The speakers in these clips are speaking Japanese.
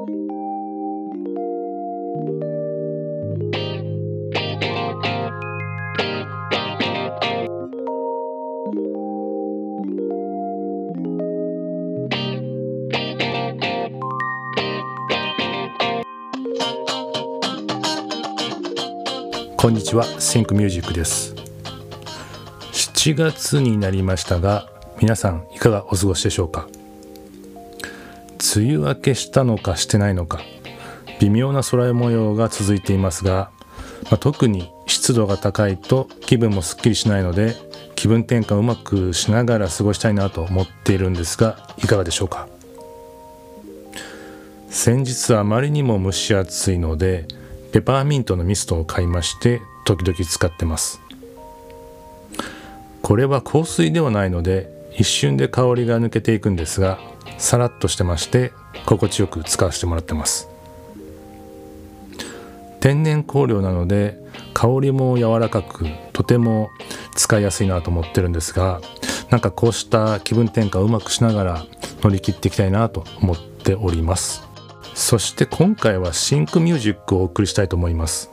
こんにちは、シンクミュージックです。7月になりましたが、皆さんいかがお過ごしでしょうか？梅雨明けしたのかしてないのか、微妙な空模様が続いていますが、まあ、特に湿度が高いと気分もすっきりしないので、気分転換をうまくしながら過ごしたいなと思っているんですが、いかがでしょうか。先日あまりにも蒸し暑いので、ペパーミントのミストを買いまして時々使ってます。これは香水ではないので一瞬で香りが抜けていくんですがさらっとしてまして心地よく使わせてもらってます。天然香料なので香りも柔らかくとても使いやすいなと思ってるんですがなんかこうした気分転換をうまくしながら乗り切っていきたいなと思っております。そして今回はシンクミュージックをお送りしたいと思います。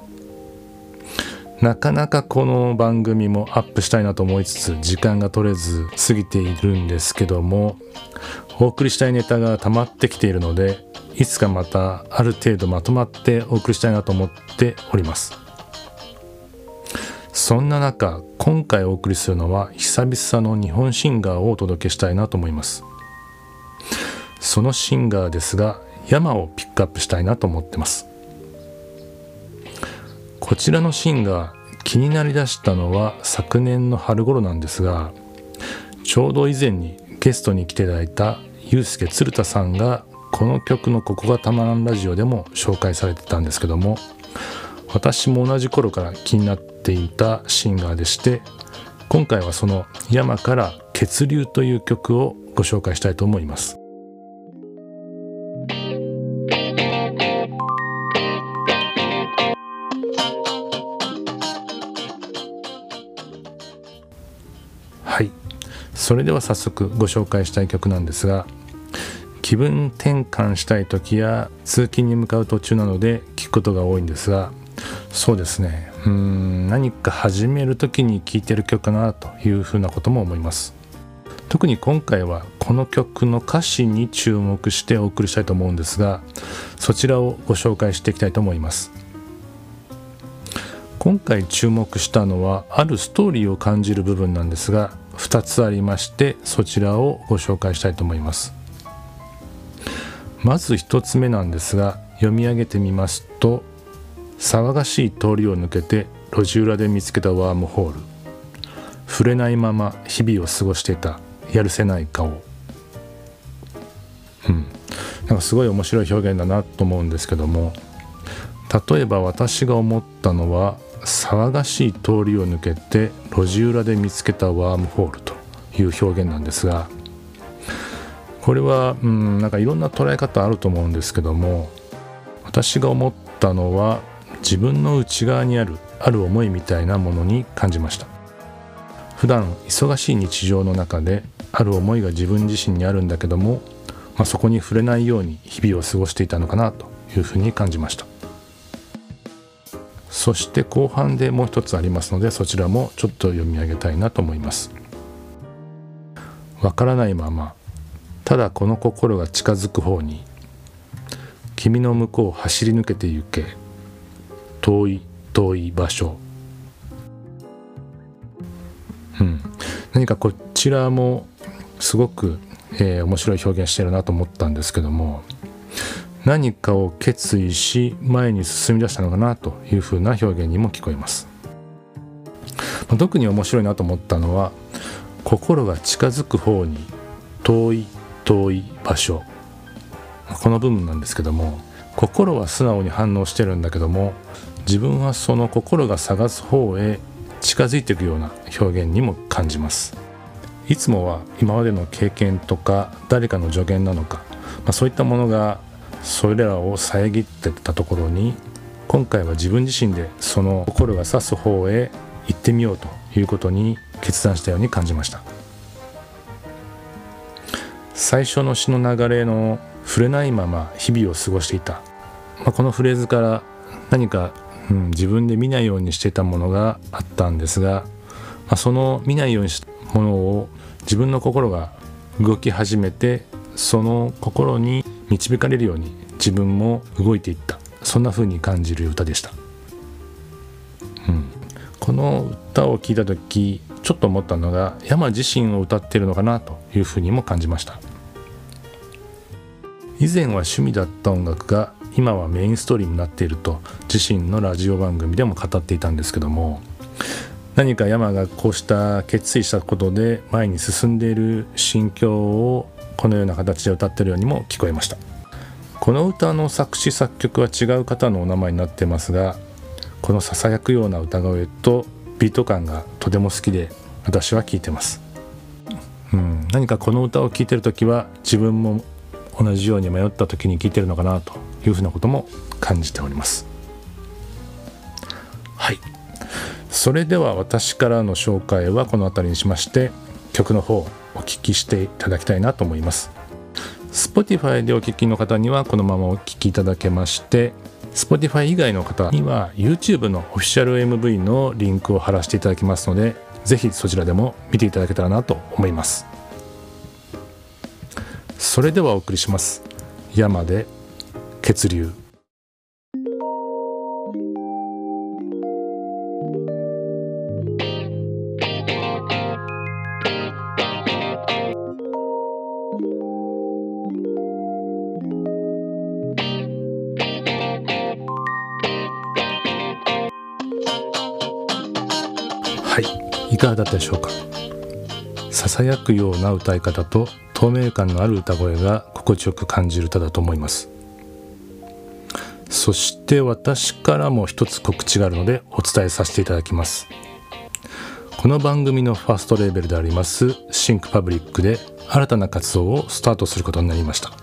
なかなかこの番組もアップしたいなと思いつつ時間が取れず過ぎているんですけどもお送りしたいネタが溜まってきているのでいつかまたある程度まとまってお送りしたいなと思っております。そんな中今回お送りするのは久々の日本シンガーをお届けしたいなと思います。そのシンガーですが山をピックアップしたいなと思ってます。こちらのシーンが気になりだしたのは昨年の春頃なんですがちょうど以前にゲストに来ていただいたユースケ鶴田さんがこの曲の「ここがたまらんラジオ」でも紹介されてたんですけども私も同じ頃から気になっていたシンガーでして今回はその「山から血流」という曲をご紹介したいと思います。はい。それでは早速ご紹介したい曲なんですが気分転換したい時や通勤に向かう途中なので聴くことが多いんですがそうですね。うん何か始める時に聴いてる曲かなというふうなことも思います。特に今回はこの曲の歌詞に注目してお送りしたいと思うんですがそちらをご紹介していきたいと思います。今回注目したのはあるストーリーを感じる部分なんですが2つありましてそちらをご紹介したいと思います。まず1つ目なんですが読み上げてみますと騒がしい通りを抜けて路地裏で見つけたワームホール。触れないまま日々を過ごしていたやるせない顔。うん。なんかすごい面白い表現だなと思うんですけども例えば私が思ったのは騒がしい通りを抜けて路地裏で見つけたワームホールという表現なんですがこれはうんなんかいろんな捉え方あると思うんですけども私が思ったのは自分の内側にあるある思いみたいなものに感じました。普段忙しい日常の中である思いが自分自身にあるんだけども、まあ、そこに触れないように日々を過ごしていたのかなというふうに感じました。そして後半でもう一つありますのでそちらもちょっと読み上げたいなと思います。わからないままただこの心が近づく方に君の向こうを走り抜けて行け遠い遠い場所。うん。何かこちらもすごく、えー、面白い表現してるなと思ったんですけども何かを決意し前に進み出したのかなというふうな表現にも聞こえます。特に面白いなと思ったのは心が近づく方に遠い遠い場所。この部分なんですけども心は素直に反応してるんだけども自分はその心が探す方へ近づいていくような表現にも感じます。いつもは今までの経験とか誰かの助言なのか、まあ、そういったものがそれらを遮ってたところに今回は自分自身でその心が指す方へ行ってみようということに決断したように感じました。最初の詩の流れの「触れないまま日々を過ごしていた、まあ、このフレーズから何か、うん、自分で見ないようにしていたものがあったんですが、まあ、その見ないようにしたものを自分の心が動き始めてその心に導かれるように自分も動いていった。そんな風に感じる歌でした、うん、この歌を聴いた時ちょっと思ったのが山自身を歌ってるのかなというふうにも感じました。以前は趣味だった音楽が今はメインストーリーになっていると自身のラジオ番組でも語っていたんですけども何か山がこうした決意したことで前に進んでいる心境をこのような形で歌ってるようにも聞こえました。この歌の作詞作曲は違う方のお名前になってますがこのささやくような歌声とビート感がとても好きで私は聴いてます、うん、何かこの歌を聴いてる時は自分も同じように迷った時に聴いてるのかなというふうなことも感じております。はい。それでは私からの紹介はこの辺りにしまして曲の方お聴きしていただきたいなと思います。Spotify でお聴きの方にはこのままお聴きいただけまして Spotify 以外の方には YouTube のオフィシャル MV のリンクを貼らせていただきますのでぜひそちらでも見ていただけたらなと思います。それではお送りします。山で血流。いかがだったでしょうか？ささやくような歌い方と透明感のある歌声が心地よく感じる歌だと思います。そして私からも一つ告知があるのでお伝えさせていただきます。この番組のファーストレーベルでありますシンクパブリックで新たな活動をスタートすることになりました。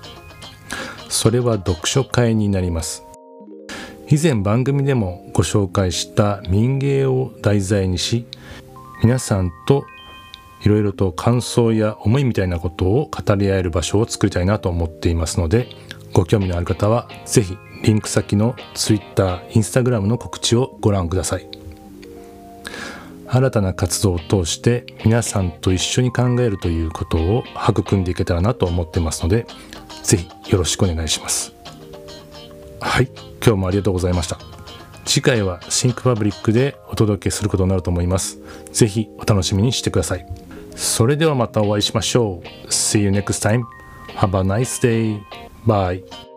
それは読書会になります。以前番組でもご紹介した民芸を題材にし皆さんといろいろと感想や思いみたいなことを語り合える場所を作りたいなと思っていますのでご興味のある方は是非リンク先の Twitter、Instagram の告知をご覧ください。新たな活動を通して皆さんと一緒に考えるということを育んでいけたらなと思ってますので是非よろしくお願いします。はい今日もありがとうございました。次回はシンクパブリックでお届けすることになると思います。ぜひお楽しみにしてください。それではまたお会いしましょう。See you next time. Have a nice day. Bye.